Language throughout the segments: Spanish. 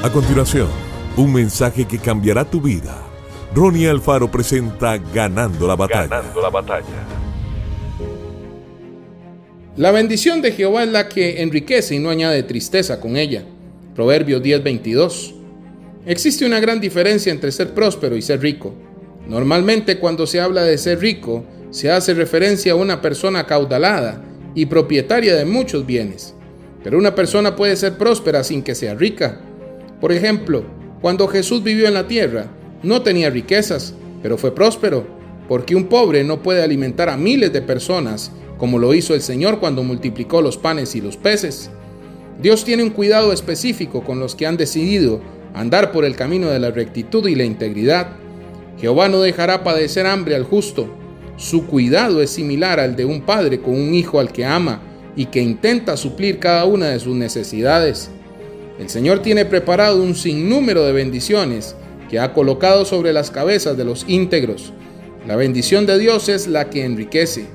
A continuación, un mensaje que cambiará tu vida. Ronnie Alfaro presenta Ganando la batalla. Ganando la batalla. La bendición de Jehová es la que enriquece y no añade tristeza con ella. Proverbios 10:22. Existe una gran diferencia entre ser próspero y ser rico. Normalmente cuando se habla de ser rico, se hace referencia a una persona caudalada y propietaria de muchos bienes. Pero una persona puede ser próspera sin que sea rica. Por ejemplo, cuando Jesús vivió en la tierra, no tenía riquezas, pero fue próspero, porque un pobre no puede alimentar a miles de personas como lo hizo el Señor cuando multiplicó los panes y los peces. Dios tiene un cuidado específico con los que han decidido andar por el camino de la rectitud y la integridad. Jehová no dejará padecer hambre al justo. Su cuidado es similar al de un padre con un hijo al que ama y que intenta suplir cada una de sus necesidades. El Señor tiene preparado un sinnúmero de bendiciones que ha colocado sobre las cabezas de los íntegros. La bendición de Dios es la que enriquece.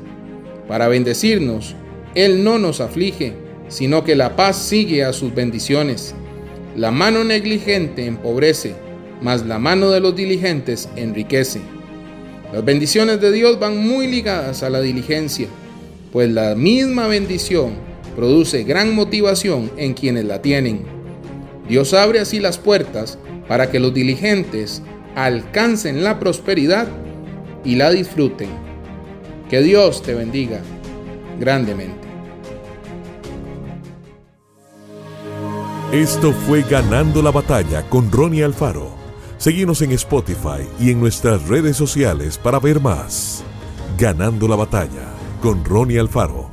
Para bendecirnos, Él no nos aflige, sino que la paz sigue a sus bendiciones. La mano negligente empobrece, mas la mano de los diligentes enriquece. Las bendiciones de Dios van muy ligadas a la diligencia, pues la misma bendición produce gran motivación en quienes la tienen. Dios abre así las puertas para que los diligentes alcancen la prosperidad y la disfruten. Que Dios te bendiga grandemente. Esto fue Ganando la batalla con Ronnie Alfaro. Seguimos en Spotify y en nuestras redes sociales para ver más. Ganando la batalla con Ronnie Alfaro.